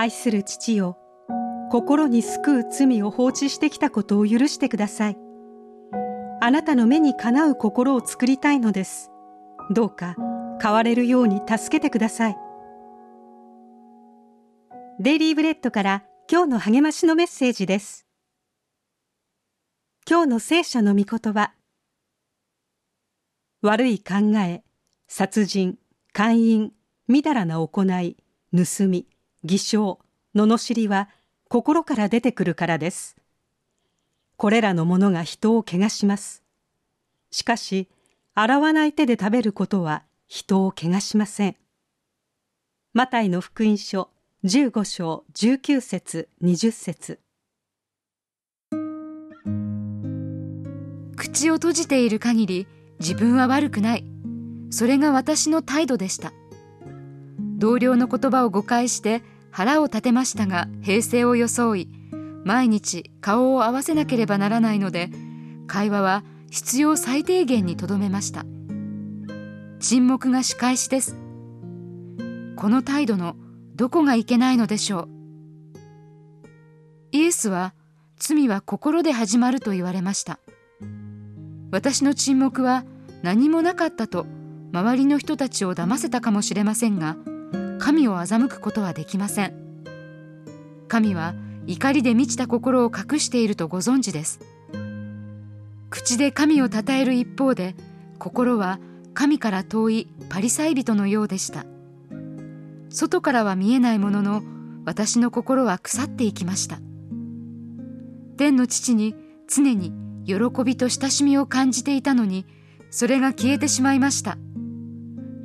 愛する父よ心に救う罪を放置してきたことを許してください。あなたの目にかなう心を作りたいのです。どうか変われるように助けてください。デイリーブレッドから今日の励ましのメッセージです。今日の聖書の御言葉。悪い考え殺人姦淫みだらな行い盗み偽証。罵りは心から出てくるからですこれらのものが人を汚しますしかし洗わない手で食べることは人を汚しませんマタイの福音書15章19節20節口を閉じている限り自分は悪くないそれが私の態度でした同僚の言葉を誤解して腹を立てましたが平静を装い毎日顔を合わせなければならないので会話は必要最低限にとどめました。沈黙が仕返しです。この態度のどこがいけないのでしょう。イエスは罪は心で始まると言われました。私の沈黙は何もなかったと周りの人たちを騙せたかもしれませんが神を欺くことはできません。神は怒りで満ちた心を隠しているとご存知です。口で神を称える一方で心は神から遠いパリサイ人のようでした。外からは見えないものの私の心は腐っていきました。天の父に常に喜びと親しみを感じていたのにそれが消えてしまいました。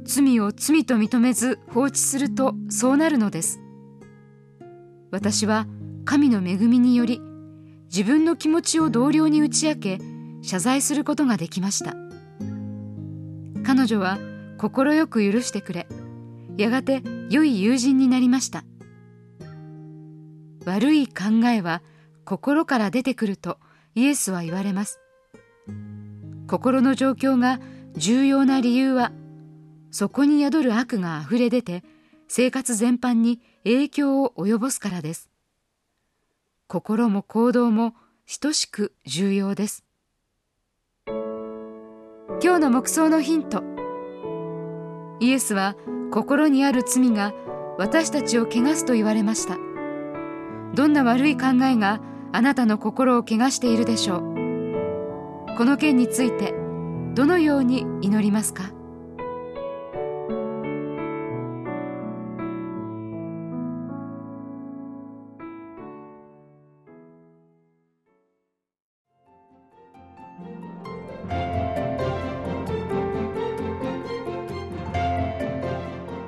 罪を罪と認めず放置するとそうなるのです。私は神の恵みにより自分の気持ちを同僚に打ち明け謝罪することができました。彼女は快く許してくれやがて良い友人になりました。悪い考えは心から出てくるとイエスは言われます。心の状況が重要な理由はそこに宿る悪があふれ出て生活全般に影響を及ぼすからです。心も行動も等しく重要です。今日の目想のヒント。イエスは心にある罪が私たちを汚すと言われました。どんな悪い考えがあなたの心を汚しているでしょう。この件についてどのように祈りますか？